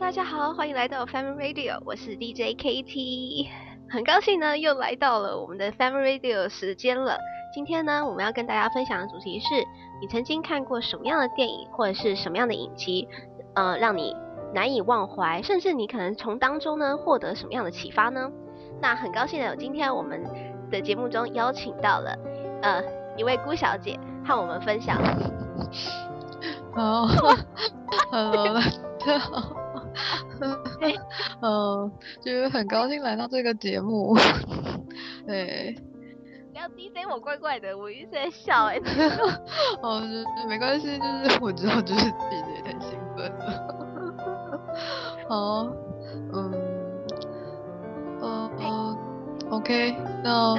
大家好，欢迎来到 Family Radio，我是 DJ KT，很高兴呢又来到了我们的 Family Radio 时间了。今天呢，我们要跟大家分享的主题是你曾经看过什么样的电影或者是什么样的影集，呃，让你难以忘怀，甚至你可能从当中呢获得什么样的启发呢？那很高兴的有今天我们的节目中邀请到了呃一位辜小姐和我们分享。好，呃，大家好，嗯，就是很高兴来到这个节目，对。不要 DJ 我怪怪的，我一直在笑 哎。哦，没关系，就是我知道，就是 DJ 太兴奋了。好，嗯，呃呃，OK，那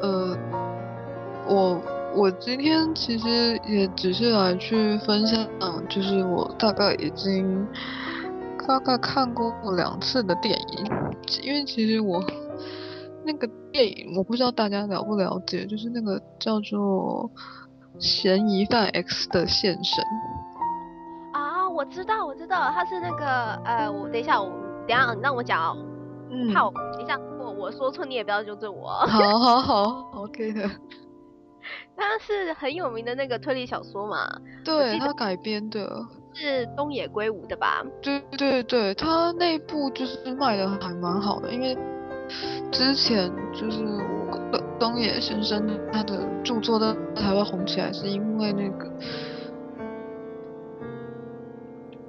呃，我我今天其实也只是来去分享，就是我大概已经大概看过两次的电影，因为其实我。那个电影我不知道大家了不了解，就是那个叫做《嫌疑犯 X 的现身》啊，我知道，我知道，他是那个呃，我等一下，我等一下你让我讲哦，嗯，怕我等一下我我说错你也不要纠正我。好好好，OK 的。他是很有名的那个推理小说嘛？对，他改编的，是东野圭吾的吧？对对对，他那部就是卖的还蛮好的，因为。之前就是我东野先生他的著作都才会红起来，是因为那个，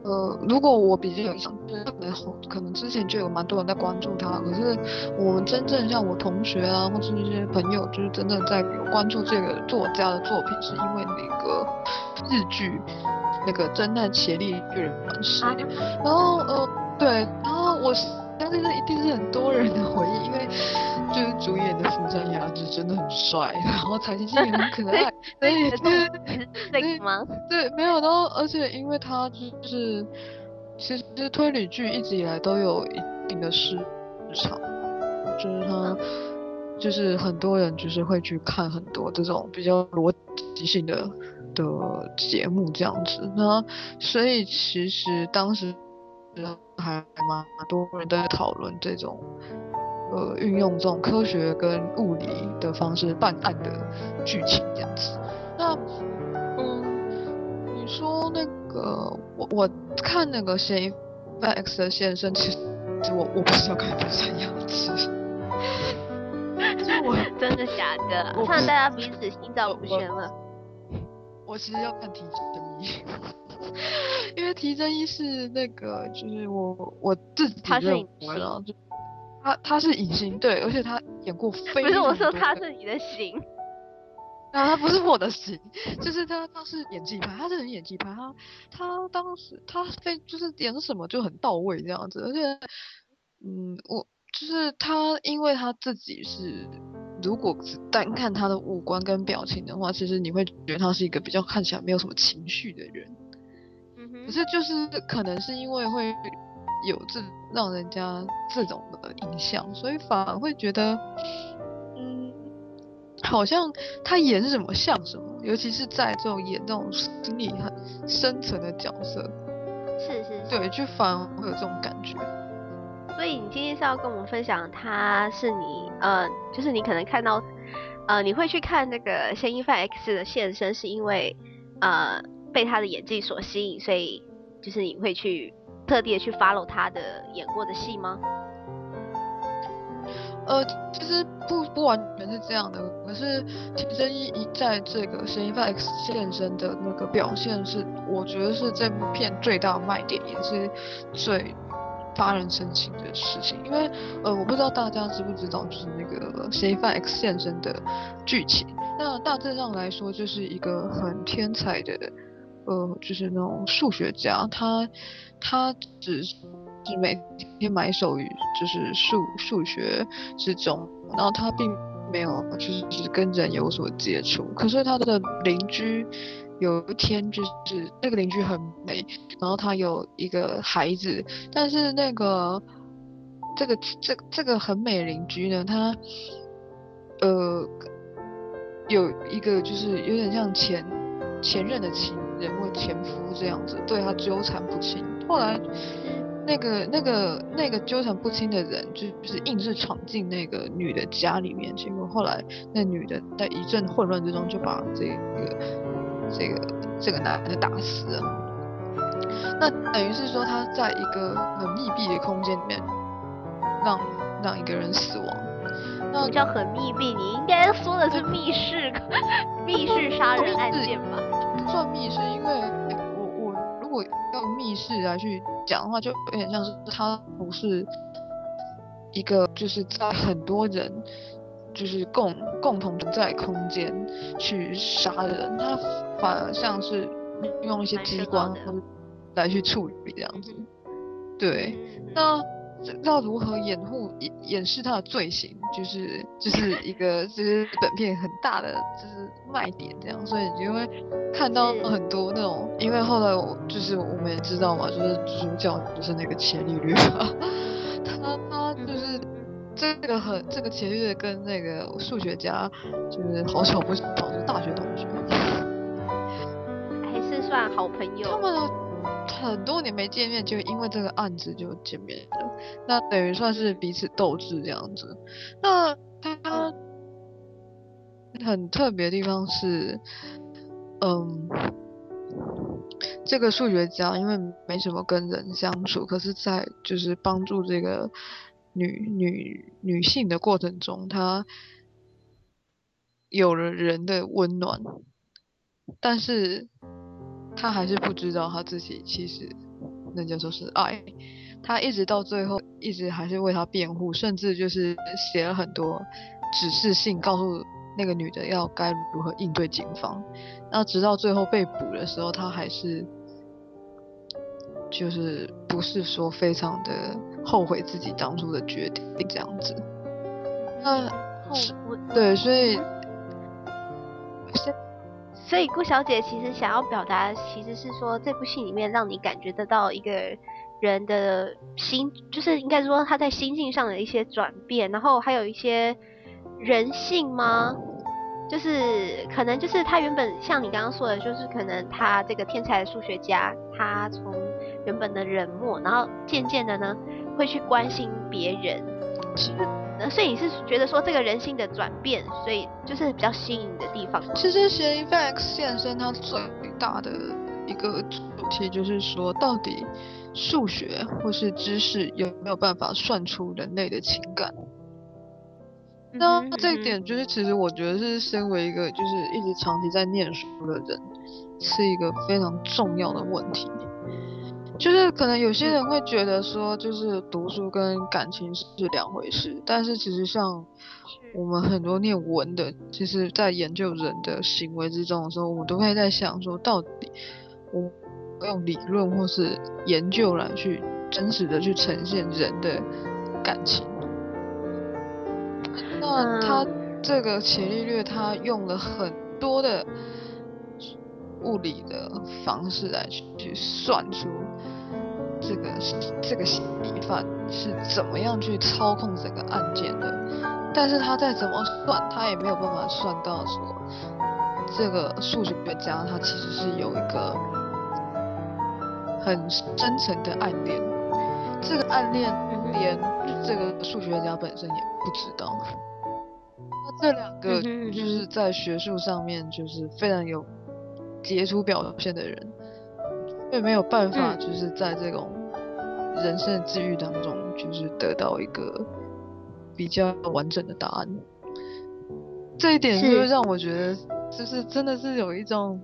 呃，如果我比较有印象，就是可能可能之前就有蛮多人在关注他，可是我们真正像我同学啊，或是一些朋友，就是真正在有关注这个作家的作品，是因为那个日剧那个侦探伽利略本事，然后呃对，然后我是。相信这一定是很多人的回忆，因为就是主演的福山雅治真的很帅，然后彩琴也很可爱，所以对吗？对，没有，然后而且因为他就是其实推理剧一直以来都有一定的市场，就是他就是很多人就是会去看很多这种比较逻辑性的的节目这样子，那所以其实当时。还蛮多人都在讨论这种，呃，运用这种科学跟物理的方式办案的剧情这样子。那，嗯，你说那个，我我看那个嫌疑犯 X 的现身，其实我我不 是要看福山雅治，就我 真的假的？看大家彼此心照不宣了。我其实要看提真一。因为提真一是那个，就是我我自己认为了，就他他是影星，对，而且他演过 非常。不是我说他是你的型，啊，他不是我的型，就是他他是演技派，他是很演技派，他他当时他非就是演什么就很到位这样子，而且嗯，我就是他，因为他自己是，如果只单看他的五官跟表情的话，其实你会觉得他是一个比较看起来没有什么情绪的人。嗯可是就是可能是因为会有这让人家这种的印象，所以反而会觉得，嗯，好像他演什么像什么，尤其是在这种演这种心理很深层的角色，是是是，对，就反而会有这种感觉。所以你今天是要跟我们分享，他是你呃，就是你可能看到呃，你会去看那个嫌疑犯 X 的现身，是因为呃。被他的演技所吸引，所以就是你会去特地去 follow 他的演过的戏吗？呃，其实不不完全是这样的，可是提真一一在这个嫌疑犯 X 现身的那个表现是，我觉得是这部片最大卖点，也是最发人深省的事情。因为呃，我不知道大家知不知道，就是那个嫌疑犯 X 现身的剧情。那大致上来说，就是一个很天才的。呃，就是那种数学家，他他只是每天埋首于就是数数学之中，然后他并没有就是只跟人有所接触。可是他的邻居有一天就是那个邻居很美，然后他有一个孩子，但是那个这个这这个很美邻居呢，他呃有一个就是有点像前前任的情人或前夫这样子对他纠缠不清，后来那个那个那个纠缠不清的人，就是硬是闯进那个女的家里面，结果后来那女的在一阵混乱之中就把这个这个这个男的打死了。那等于是说他在一个很密闭的空间里面让让一个人死亡。那叫很密闭，你应该说的是密室 密室杀人案件吧？不算密室，因为我我如果用密室来去讲的话，就有点像是他不是一个就是在很多人就是共共同存在空间去杀人，他反而像是用一些机关来去处理这样子。对，那。要如何掩护掩掩饰他的罪行，就是 就是一个就是本片很大的就是卖点这样，所以你就会看到很多那种，因为后来我就是我们也知道嘛，就是主角就是那个伽利略，他他就是这个很这个伽利略跟那个数学家就是好巧不巧是大学同学，还是算好朋友。他们。很多年没见面，就因为这个案子就见面了，那等于算是彼此斗智这样子。那他很特别的地方是，嗯，这个数学家因为没什么跟人相处，可是在就是帮助这个女女女性的过程中，他有了人的温暖，但是。他还是不知道他自己其实人家说是爱，他一直到最后一直还是为他辩护，甚至就是写了很多指示信，告诉那个女的要该如何应对警方。那直到最后被捕的时候，他还是就是不是说非常的后悔自己当初的决定这样子。那对，所以。所以顾小姐其实想要表达，其实是说这部戏里面让你感觉得到一个人的心，就是应该说他在心境上的一些转变，然后还有一些人性吗？就是可能就是他原本像你刚刚说的，就是可能他这个天才数学家，他从原本的冷漠，然后渐渐的呢会去关心别人。其实。所以你是觉得说这个人性的转变，所以就是比较吸引你的地方。其实嫌疑犯 X 现身，它最大的一个主题就是说，到底数学或是知识有没有办法算出人类的情感？那这一点就是，其实我觉得是身为一个就是一直长期在念书的人，是一个非常重要的问题。就是可能有些人会觉得说，就是读书跟感情是两回事，但是其实像我们很多念文的，其实在研究人的行为之中的时候，我们都会在想说，到底我用理论或是研究来去真实的去呈现人的感情。那他这个伽利略，他用了很多的物理的方式来去去算出。这个这个嫌疑犯是怎么样去操控整个案件的？但是他再怎么算，他也没有办法算到说，这个数学家他其实是有一个很深层的暗恋，这个暗恋连这个数学家本身也不知道。那这两个就是在学术上面就是非常有杰出表现的人。却没有办法，就是在这种人生的际遇当中，就是得到一个比较完整的答案。这一点就是让我觉得，就是真的是有一种，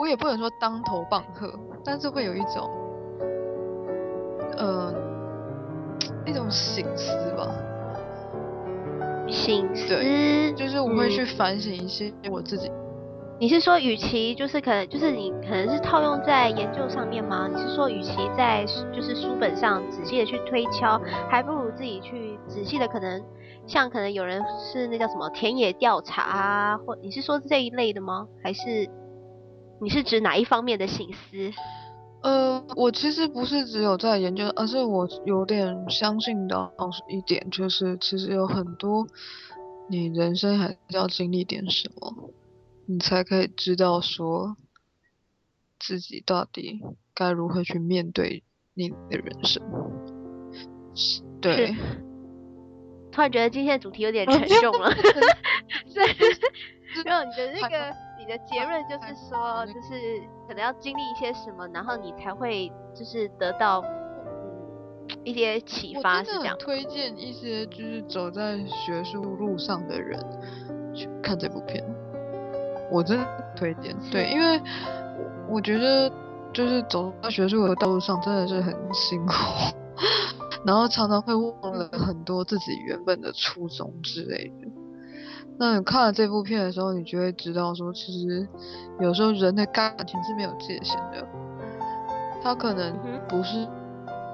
我也不能说当头棒喝，但是会有一种，呃，一种醒思吧。醒思。对，就是我会去反省一些我自己。你是说，与其就是可能就是你可能是套用在研究上面吗？你是说，与其在就是书本上仔细的去推敲，还不如自己去仔细的可能像可能有人是那叫什么田野调查啊，或你是说这一类的吗？还是你是指哪一方面的省思？呃，我其实不是只有在研究，而是我有点相信的一点就是，其实有很多你人生还是要经历点什么。你才可以知道说，自己到底该如何去面对你的人生。对。突然觉得今天的主题有点沉重了。对。然后 你的 那个你的结论就是说，就是可能要经历一些什么，然后你才会就是得到嗯一些启发，是这样。推荐一些就是走在学术路上的人去看这部片。我真的推荐，对，因为我我觉得就是走在学术的道路上真的是很辛苦，然后常常会忘了很多自己原本的初衷之类的。那你看了这部片的时候，你就会知道说，其实有时候人的感情是没有界限的，他可能不是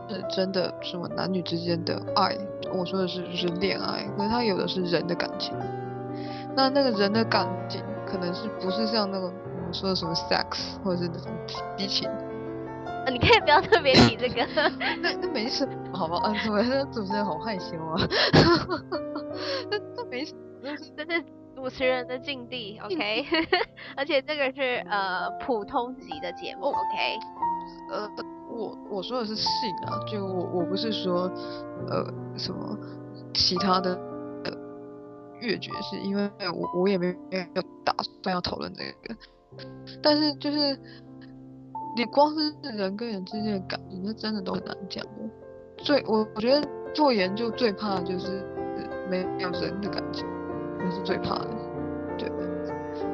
是真的什么男女之间的爱，我说的是就是恋爱，可是他有的是人的感情。那那个人的感情。可能是不是像那个我们说的什么 sex 或者是那种激情？啊，你可以不要特别提这个。那那没事，好吧？啊，对，那主持人好害羞啊。那那没事，这是主持人的境地，OK。而且这个是呃普通级的节目，OK。呃，我我说的是性啊，就我我不是说呃什么其他的。越绝是因为我我也没有打算要讨论这个，但是就是你光是人跟人之间的感情，那真的都很难讲的。最我我觉得做研究最怕的就是没有人的感情，那是最怕的。对，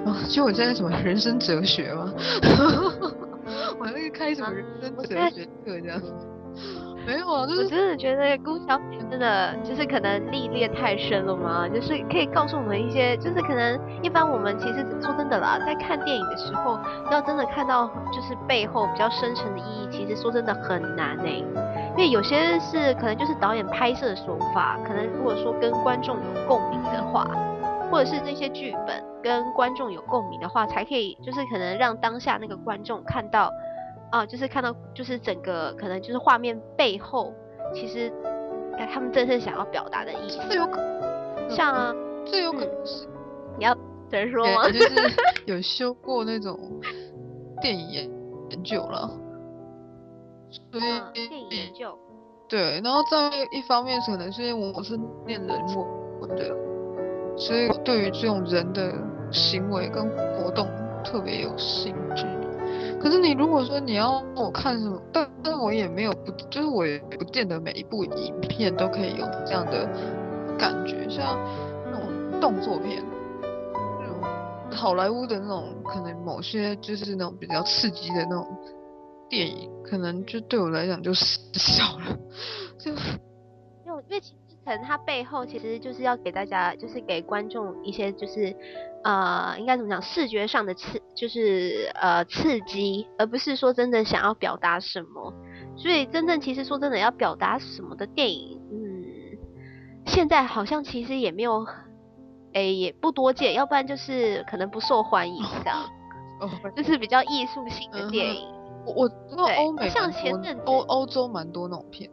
啊，就我现在什么人生哲学吗？我那个开什么人生哲学课这样。没有，我真的觉得顾小姐真的就是可能历练太深了嘛，就是可以告诉我们一些，就是可能一般我们其实说真的啦，在看电影的时候，要真的看到就是背后比较深层的意义，其实说真的很难哎、因为有些是可能就是导演拍摄手法，可能如果说跟观众有共鸣的话，或者是那些剧本跟观众有共鸣的话，才可以就是可能让当下那个观众看到。啊，就是看到，就是整个可能就是画面背后，其实，哎，他们真正想要表达的意思。这有可能，像啊，这有可能是，你要怎么说吗？就是 有修过那种电影研研究了，所以、嗯、电影研究。对，然后在一方面可能是因为我是念人文的，所以对于这种人的行为跟活动特别有兴趣。可是你如果说你要我看什么，但但我也没有不，就是我也不见得每一部影片都可以有这样的感觉，像那种动作片，那种好莱坞的那种，可能某些就是那种比较刺激的那种电影，可能就对我来讲就失效了，就因为因为其可能它背后其实就是要给大家，就是给观众一些就是。呃，应该怎么讲？视觉上的刺，就是呃刺激，而不是说真的想要表达什么。所以真正其实说真的要表达什么的电影，嗯，现在好像其实也没有，哎，也不多见。要不然就是可能不受欢迎这样，哦，就是比较艺术性的电影。我我知道欧美像前阵子欧欧洲蛮多那种片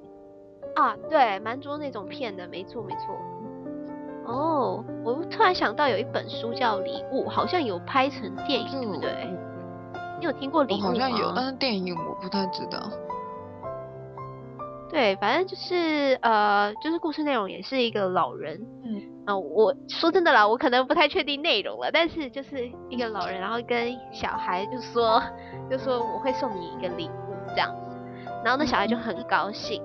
啊，对，蛮多那种骗的，没错没错。哦，我突然想到有一本书叫《礼物》，好像有拍成电影，对不对？你有听过《礼物》吗？好像有，但是电影我不太知道。对，反正就是呃，就是故事内容也是一个老人，嗯，啊、呃，我说真的啦，我可能不太确定内容了，但是就是一个老人，然后跟小孩就说，就说我会送你一个礼物这样子，然后那小孩就很高兴，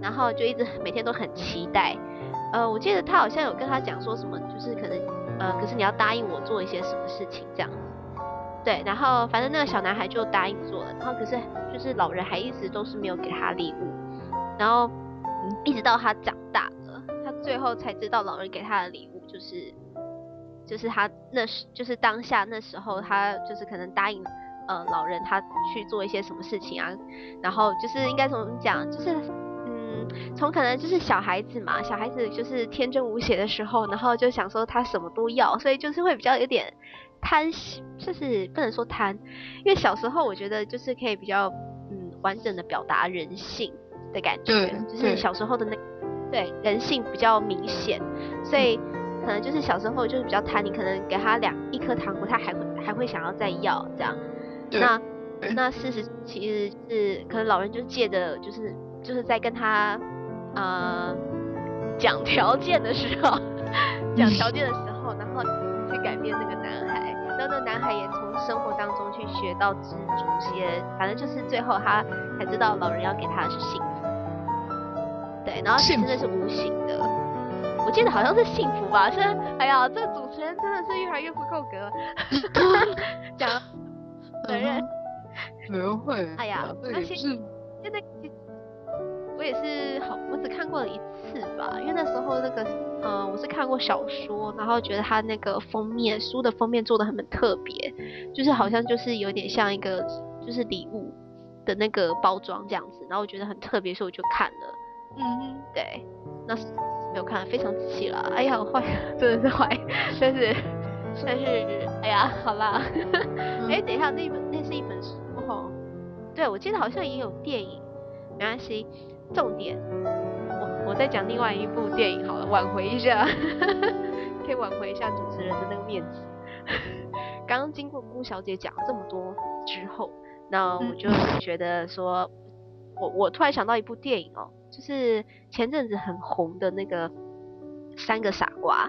然后就一直每天都很期待。呃，我记得他好像有跟他讲说什么，就是可能，呃，可是你要答应我做一些什么事情这样子，对，然后反正那个小男孩就答应做了，然后可是就是老人还一直都是没有给他礼物，然后一直到他长大了，他最后才知道老人给他的礼物就是，就是他那时就是当下那时候他就是可能答应呃老人他去做一些什么事情啊，然后就是应该怎么讲，就是嗯。从可能就是小孩子嘛，小孩子就是天真无邪的时候，然后就想说他什么都要，所以就是会比较有点贪，就是不能说贪，因为小时候我觉得就是可以比较嗯完整的表达人性的感觉，对，就是小时候的那对人性比较明显，所以可能就是小时候就是比较贪，你可能给他两一颗糖果，他还会还会想要再要这样，那那事实其实是可能老人就借着就是就是在跟他呃讲条件的时候，讲条件的时候，然后去改变那个男孩，然后那个男孩也从生活当中去学到知足些，反正就是最后他才知道老人要给他的是幸福，对，然后其实那是无形的，我记得好像是幸福吧，是，哎呀，这个主持人真的是越来越不够格，讲责任。不会。哎呀，那些现在我也是好，我只看过了一次吧，因为那时候那个，呃，我是看过小说，然后觉得他那个封面书的封面做的很特别，就是好像就是有点像一个就是礼物的那个包装这样子，然后我觉得很特别，所以我就看了。嗯，对，那是没有看，非常仔细了。哎呀，我坏，真的是坏，但是但是，哎呀，好啦。哎，等一下，那本那是一本书。对，我记得好像也有电影，没关系。重点，我我再讲另外一部电影好了，挽回一下，可以挽回一下主持人的那个面子。刚 刚经过姑小姐讲了这么多之后，那我就觉得说，我我突然想到一部电影哦，就是前阵子很红的那个《三个傻瓜》，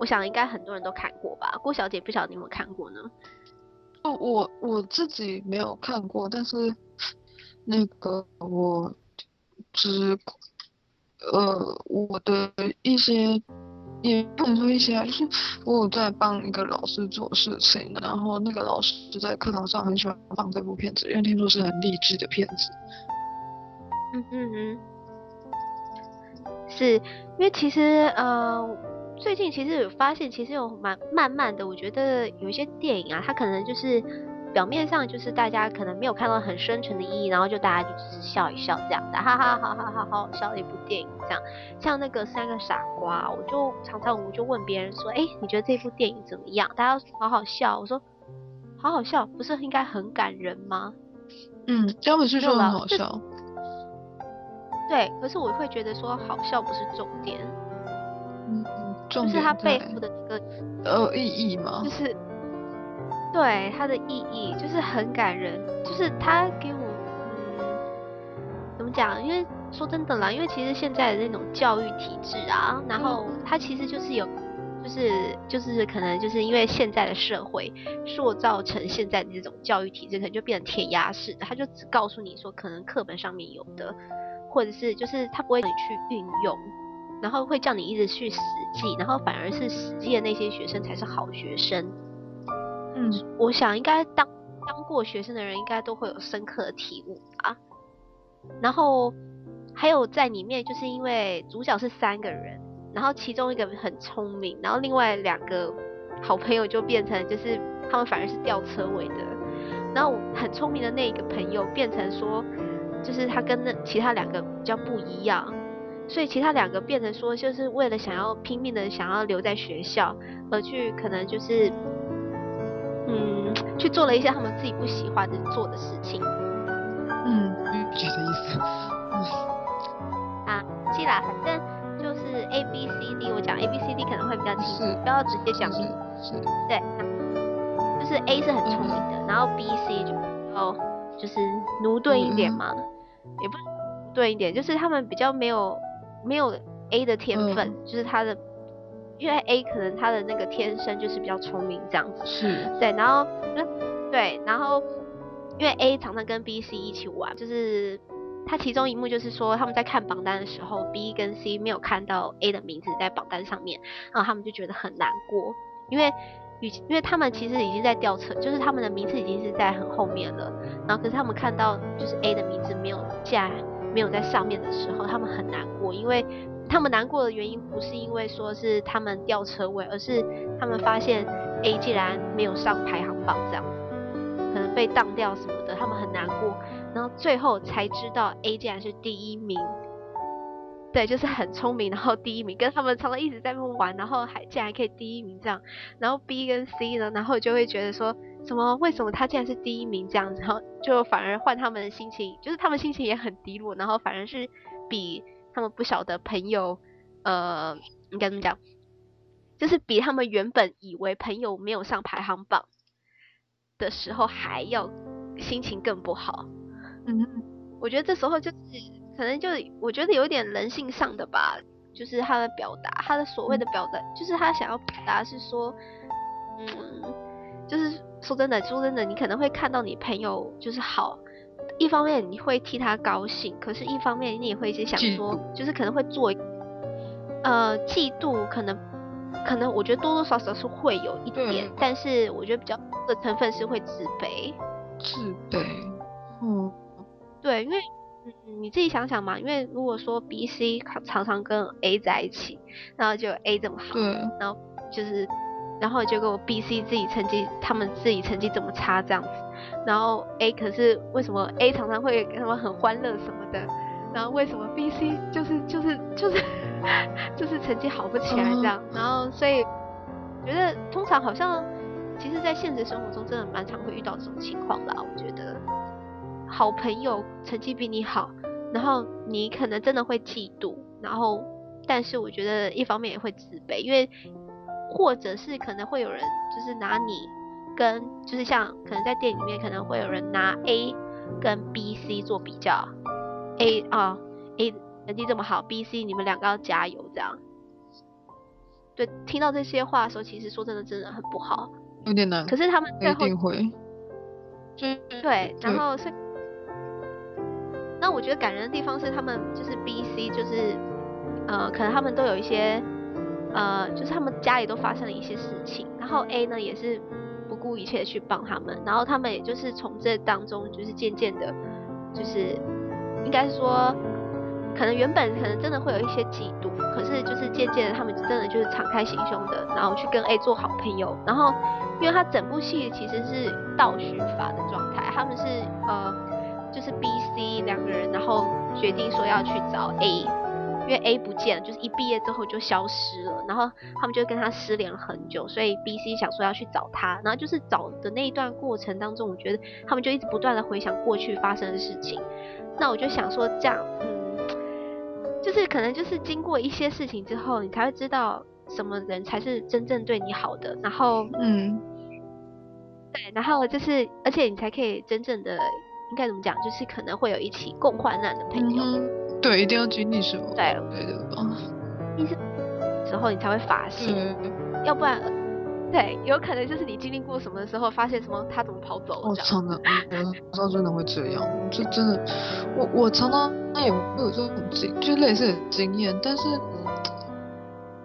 我想应该很多人都看过吧？郭小姐不晓得你有没有看过呢？哦，我我自己没有看过，但是那个我只呃我的一些也不能说一些啊，就是 我有在帮一个老师做事情，然后那个老师在课堂上很喜欢放这部片子，因为听说是很励志的片子。嗯嗯嗯，是因为其实呃。最近其实有发现，其实有蛮慢慢的，我觉得有一些电影啊，它可能就是表面上就是大家可能没有看到很深沉的意义，然后就大家就只是笑一笑这样的，哈哈哈哈哈，好好笑的一部电影这样。像那个三个傻瓜，我就常常我就问别人说，哎，你觉得这部电影怎么样？大家好好笑，我说好好笑，不是应该很感人吗？嗯，要不是说很好笑。对，可是我会觉得说好笑不是重点。就是它背负的一个呃意义吗？就是对它的意义，就是很感人。就是他给我嗯，怎么讲？因为说真的啦，因为其实现在的那种教育体制啊，然后它其实就是有，就是就是可能就是因为现在的社会塑造成现在的这种教育体制，可能就变成填鸭式的，他就只告诉你说可能课本上面有的，或者是就是他不会让你去运用。然后会叫你一直去死记，然后反而是死记的那些学生才是好学生。嗯，我想应该当当过学生的人应该都会有深刻的体悟吧。然后还有在里面，就是因为主角是三个人，然后其中一个很聪明，然后另外两个好朋友就变成就是他们反而是吊车尾的。然后很聪明的那一个朋友变成说，就是他跟那其他两个比较不一样。所以其他两个变成说，就是为了想要拼命的想要留在学校，而去可能就是，嗯，去做了一些他们自己不喜欢的做的事情。嗯，嗯，觉得意思。嗯。啊，记啦，反正就是 A B C D，我讲 A B C D 可能会比较清楚，不要直接讲明。是。对，就是 A 是很聪明的，嗯、然后 B C 就哦，就是奴钝一点嘛，嗯、也不是駑钝一点，就是他们比较没有。没有 A 的天分，嗯、就是他的，因为 A 可能他的那个天生就是比较聪明这样子，是，对，然后，对，然后，因为 A 常常跟 B、C 一起玩，就是他其中一幕就是说他们在看榜单的时候，B 跟 C 没有看到 A 的名字在榜单上面，然后他们就觉得很难过，因为与因为他们其实已经在吊车，就是他们的名字已经是在很后面了，然后可是他们看到就是 A 的名字没有加。没有在上面的时候，他们很难过，因为他们难过的原因不是因为说是他们掉车位，而是他们发现 A 竟然没有上排行榜这样，可能被当掉什么的，他们很难过。然后最后才知道 A 竟然是第一名，对，就是很聪明，然后第一名，跟他们常常一直在那边玩，然后还竟然可以第一名这样。然后 B 跟 C 呢，然后就会觉得说。怎么？为什么他竟然是第一名这样子？然后就反而换他们的心情，就是他们心情也很低落，然后反而是比他们不晓得朋友，呃，应该怎么讲？就是比他们原本以为朋友没有上排行榜的时候还要心情更不好。嗯，我觉得这时候就是可能就我觉得有点人性上的吧，就是他的表达，他的所谓的表达，嗯、就是他想要表达是说，嗯，就是说真的，说真的，你可能会看到你朋友就是好，一方面你会替他高兴，可是一方面你也会一直想说，就是可能会做，呃，嫉妒可能。可能我觉得多多少少是会有一点，但是我觉得比较多的成分是会自卑。自卑，嗯，对，因为嗯你自己想想嘛，因为如果说 B、C 常常跟 A 在一起，然后就 A 这么好，对，然后就是，然后结果 B、C 自己成绩，他们自己成绩怎么差这样子，然后 A 可是为什么 A 常常会跟他们很欢乐什么的，然后为什么 B、C 就是就是就是。就是成绩好不起来这样，嗯、然后所以觉得通常好像，其实，在现实生活中真的蛮常会遇到这种情况的。我觉得好朋友成绩比你好，然后你可能真的会嫉妒，然后但是我觉得一方面也会自卑，因为或者是可能会有人就是拿你跟就是像可能在店里面可能会有人拿 A 跟 B、C 做比较，A 啊 A。成绩这么好，B、C 你们两个要加油，这样。对，听到这些话的时候，其实说真的，真的很不好，有点难。可是他们最后一定会，对，然后是，那我觉得感人的地方是他们就是 B、C 就是，呃，可能他们都有一些，呃，就是他们家里都发生了一些事情，然后 A 呢也是不顾一切的去帮他们，然后他们也就是从这当中就是渐渐的，就是应该说。可能原本可能真的会有一些嫉妒，可是就是渐渐的他们真的就是敞开心胸的，然后去跟 A 做好朋友。然后，因为他整部戏其实是倒叙法的状态，他们是呃就是 B、C 两个人，然后决定说要去找 A，因为 A 不见了，就是一毕业之后就消失了，然后他们就跟他失联了很久，所以 B、C 想说要去找他，然后就是找的那一段过程当中，我觉得他们就一直不断的回想过去发生的事情。那我就想说这样，嗯。就是可能就是经过一些事情之后，你才会知道什么人才是真正对你好的。然后，嗯，对，然后就是，而且你才可以真正的，应该怎么讲？就是可能会有一起共患难的朋友。嗯、对，一定要经历什么？对，对的。意思时候你才会发现，嗯、要不然。对，有可能就是你经历过什么的时候，发现什么他怎么跑走了。我常常，有时候真的会这样，就真的，我我常常也会有这种经，就类似的经验。但是，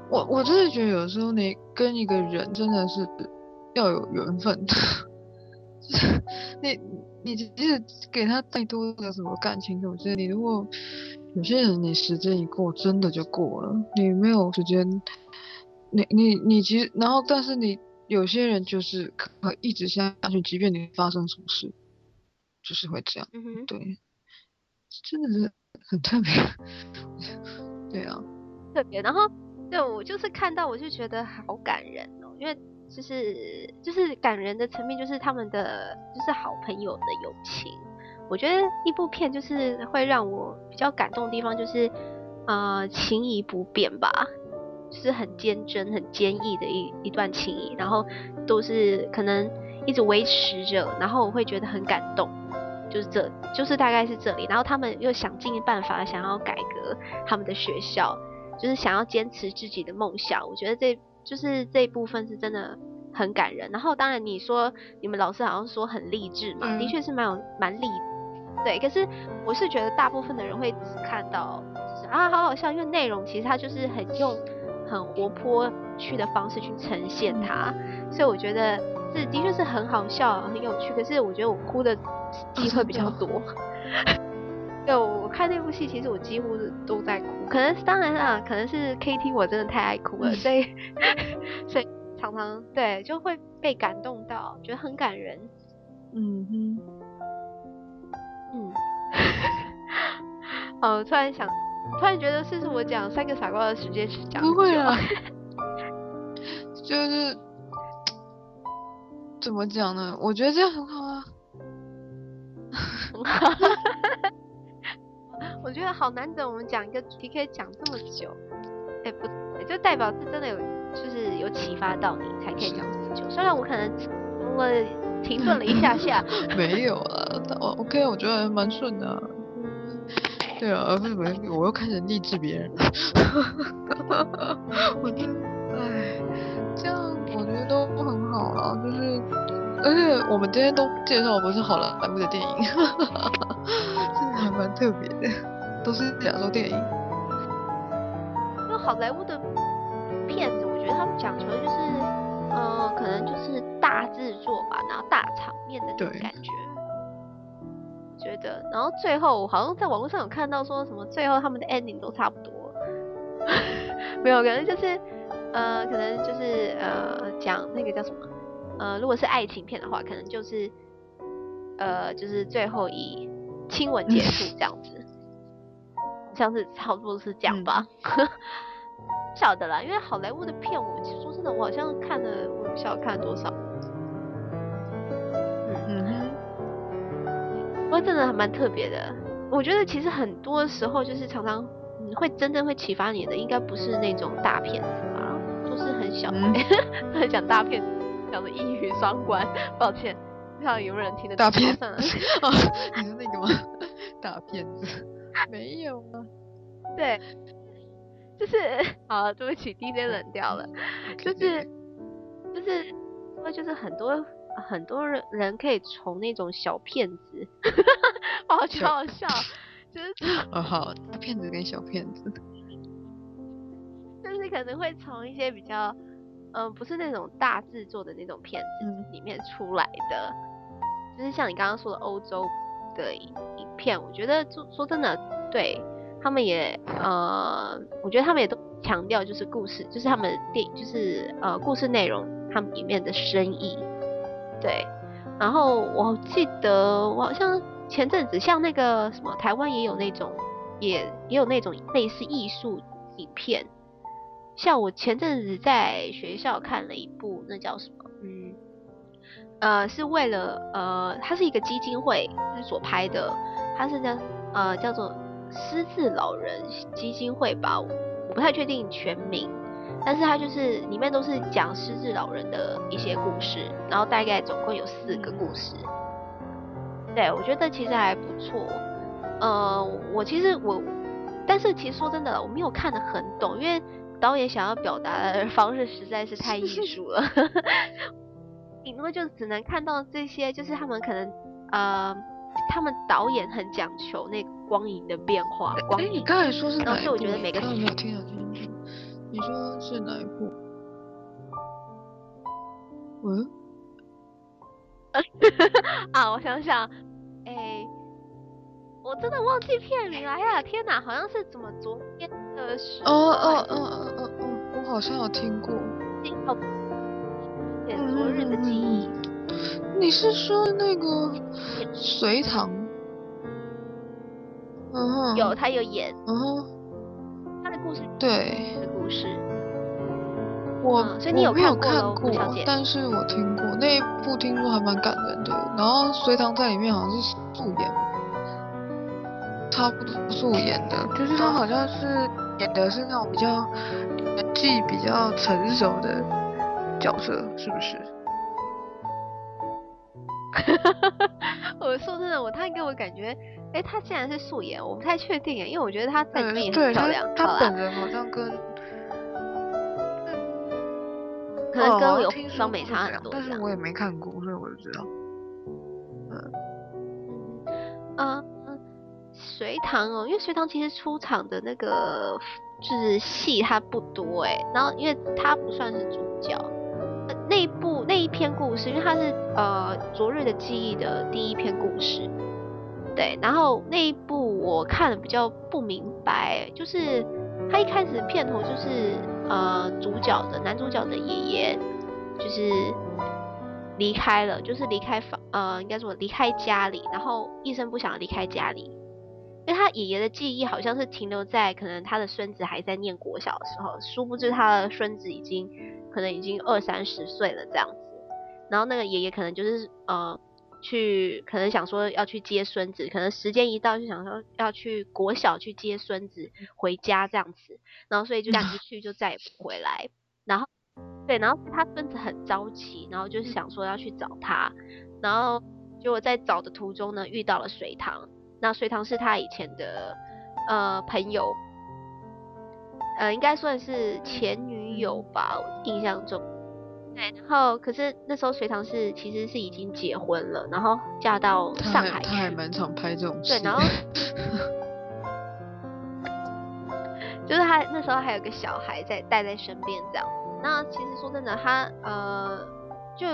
我我真的觉得有时候你跟一个人真的是要有缘分的，就是你你即使给他再多的什么感情，我觉得你如果有些人你时间一过，真的就过了，你没有时间。你你你其实，然后但是你有些人就是可以一直下去，即便你发生什么事，就是会这样。对，真的是很特别。对啊。特别，然后对我就是看到我就觉得好感人哦，因为就是就是感人的层面就是他们的就是好朋友的友情。我觉得一部片就是会让我比较感动的地方就是呃情谊不变吧。就是很坚贞、很坚毅的一一段情谊，然后都是可能一直维持着，然后我会觉得很感动，就是这，就是大概是这里，然后他们又想尽办法想要改革他们的学校，就是想要坚持自己的梦想，我觉得这就是这一部分是真的很感人。然后当然你说你们老师好像说很励志嘛，嗯、的确是蛮有蛮励，对，可是我是觉得大部分的人会只看到就是啊好好笑，因为内容其实它就是很用。很活泼趣的方式去呈现它，所以我觉得这的确是很好笑、很有趣。可是我觉得我哭的机会比较多。对，我看那部戏，其实我几乎都在哭。可能当然啊，可能是 KT 我真的太爱哭了，所以 所以常常对就会被感动到，觉得很感人。嗯哼，嗯，哦，突然想。突然觉得是是我讲三个傻瓜的时间是讲不会啊，就是怎么讲呢？我觉得这样很好啊，很好。我觉得好难得，我们讲一个主题可以讲这么久。哎、欸，不，就代表是真的有，就是有启发到你才可以讲这么久。虽然我可能我停顿了一下下。没有啊，我 OK，我觉得还蛮顺的、对啊，不是不是，我又开始励志别人了。我觉得，哎，这样我觉得都很好了，就是，而且我们今天都介绍不是好莱坞的电影，哈哈哈真的还蛮特别的，都是亚洲电影。因为好莱坞的片子，我觉得他们讲求的就是，呃，可能就是大制作吧，然后大场面的那种感觉。觉得，然后最后我好像在网络上有看到说什么，最后他们的 ending 都差不多，没有，可能就是呃，可能就是呃，讲那个叫什么，呃，如果是爱情片的话，可能就是呃，就是最后以亲吻结束这样子，像是差不多是这样吧，嗯、不晓得啦，因为好莱坞的片，我其实说真的，我好像看了，我不晓得看了多少。嗯嗯，不过真的还蛮特别的，我觉得其实很多时候就是常常你会真正会启发你的，应该不是那种大片子吧，都是很小的，很讲大片子，讲的一语双关。抱歉，不知道有没有人听得懂。大片子，哦，你是那个吗？大片子，没有啊。对，就是好，对不起，DJ 冷掉了，就是就是因为就是很多。很多人人可以从那种小骗子，好好笑，就是 哦好，大骗子跟小骗子，就是可能会从一些比较，嗯、呃，不是那种大制作的那种片子里面出来的，嗯、就是像你刚刚说的欧洲的影片，我觉得就说真的，对他们也呃，我觉得他们也都强调就是故事，就是他们的电影就是呃故事内容，他们里面的深意。对，然后我记得我好像前阵子像那个什么台湾也有那种，也也有那种类似艺术影片，像我前阵子在学校看了一部，那叫什么？嗯，呃，是为了呃，它是一个基金会所拍的，它是叫呃叫做失智老人基金会吧，我不太确定全名。但是它就是里面都是讲失智老人的一些故事，然后大概总共有四个故事。对，我觉得其实还不错。呃，我其实我，但是其实说真的，我没有看得很懂，因为导演想要表达的方式实在是太艺术了。顶多就只能看到这些，就是他们可能呃，他们导演很讲求那个光影的变化。光影。你刚才说是哪一部？我觉得每个没有听你说是哪一部？嗯？啊，我想想，哎、欸，我真的忘记片名了。哎呀，天哪，好像是怎么昨天的事。哦哦哦哦哦哦，我好像有听过。今哦，昨日的记忆。你是说那个隋唐？嗯哼。有，他有演。嗯哼。他的故事。对。故事，我、嗯、所以你有没有看过，但是我听过那一部，听说还蛮感人的。然后隋唐在里面好像是素颜，差不多素颜的，就是他好像是演的是那种比较年纪比较成熟的角色，是不是？我说真的，我他给我感觉。哎，他竟然是素颜，我不太确定哎，因为我觉得他在里面也很漂亮。她本人好像跟，可能跟我有双美差很多。但是我也没看过，所以我就知道。嗯嗯嗯，隋唐哦，因为隋唐其实出场的那个就是戏他不多哎，然后因为他不算是主角，那一部那一篇故事，因为它是呃昨日的记忆的第一篇故事。对，然后那一部我看的比较不明白，就是他一开始片头就是呃主角的男主角的爷爷就是离开了，就是离开房呃应该说离开家里，然后一声不响离开家里，因为他爷爷的记忆好像是停留在可能他的孙子还在念国小的时候，殊不知他的孙子已经可能已经二三十岁了这样子，然后那个爷爷可能就是呃。去可能想说要去接孙子，可能时间一到就想说要去国小去接孙子回家这样子，然后所以就这样一去就再也不回来。然后对，然后他孙子很着急，然后就是想说要去找他，然后结果在找的途中呢，遇到了隋唐。那隋唐是他以前的呃朋友，呃，应该算是前女友吧，我印象中。对，然后可是那时候隋唐是其实是已经结婚了，然后嫁到上海去。他还蛮常拍这种戏。对，然后 就是他那时候还有个小孩在带在身边这样。那其实说真的，他呃就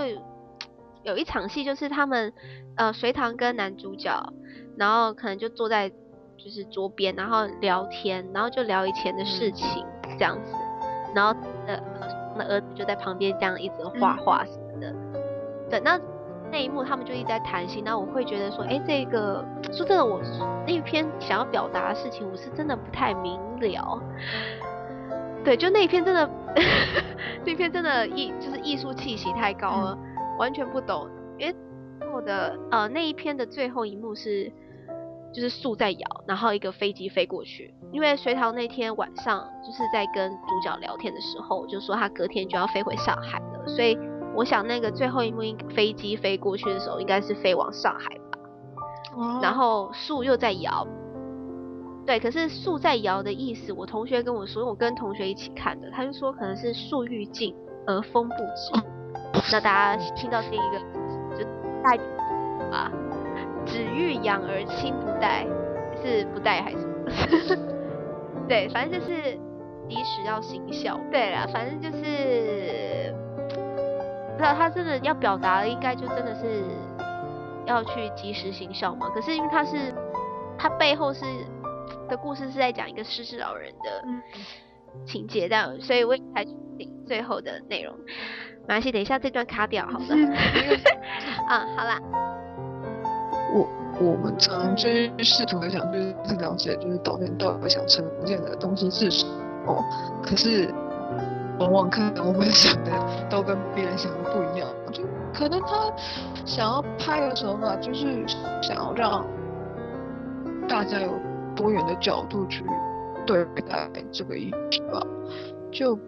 有一场戏，就是他们呃隋唐跟男主角，然后可能就坐在就是桌边，然后聊天，然后就聊以前的事情这样子，然后呃。那儿子就在旁边这样一直画画什么的，嗯、对，那那一幕他们就一直在谈心，那我会觉得说，哎、欸，这个说真的，我那一篇想要表达的事情，我是真的不太明了。对，就那一篇真的，那篇真的艺就是艺术气息太高了，嗯、完全不懂。因为我的呃那一篇的最后一幕是。就是树在摇，然后一个飞机飞过去。因为隋唐那天晚上就是在跟主角聊天的时候，就说他隔天就要飞回上海了，所以我想那个最后一幕，飞机飞过去的时候，应该是飞往上海吧。哦。然后树又在摇，对，可是树在摇的意思，我同学跟我说，我跟同学一起看的，他就说可能是树欲静而风不止。那大家听到这一个就代表啊。子欲养而亲不待，是不待还是？对，反正就是及时要行孝。对啦，反正就是，不知道他真的要表达的，应该就真的是要去及时行孝嘛。可是因为他是他背后是的故事是在讲一个失智老人的情节，这样，所以我也才去听最后的内容。没关系，等一下这段卡掉好了。啊，好啦。我我们常常去试图的想去了解，就是导演到底想呈现的东西是什么，可是往往可能我们想的都跟别人想的不一样，就可能他想要拍的手法就是想要让大家有多元的角度去对待这个议题吧，就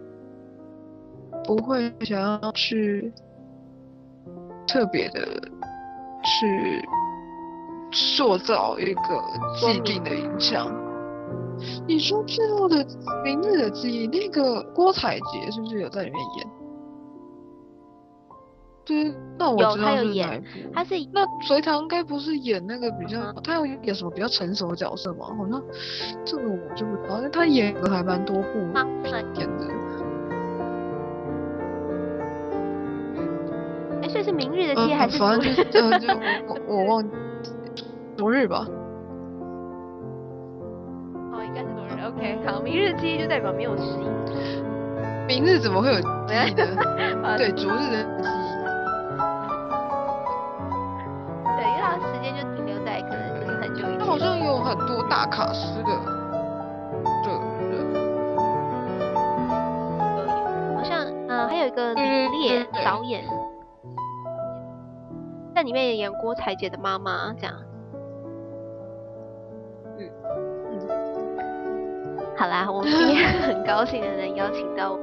不会想要去特别的去。塑造一个既定的印象。你说最后的《明日的记忆》，那个郭采洁是不是有在里面演？对，那我知道是哪一部。他是那隋唐该不是演那个比较，他要演什么比较成熟的角色吗？好像这个我就不知道，因为他演的还蛮多部演的。哎，所以是《明日的记忆》还是？反正就是，呃，就 我我忘记。昨日吧，哦，应该是昨日。OK，好，明日的记忆就代表没有失忆。明日怎么会有记忆呢？对，昨日的记忆。对，因为它时间就停留在可能就是很久以前。它好像有很多大卡司的，对对。好像嗯，还有一个李烈导演，在里面也演郭采洁的妈妈这样。好啦，我们今天很高兴的能邀请到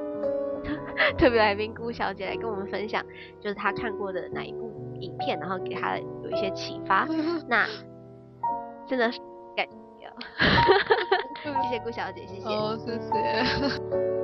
特别来宾顾小姐来跟我们分享，就是她看过的哪一部影片，然后给她有一些启发。那真的是感谢，谢谢顾小姐，谢谢。哦，谢谢。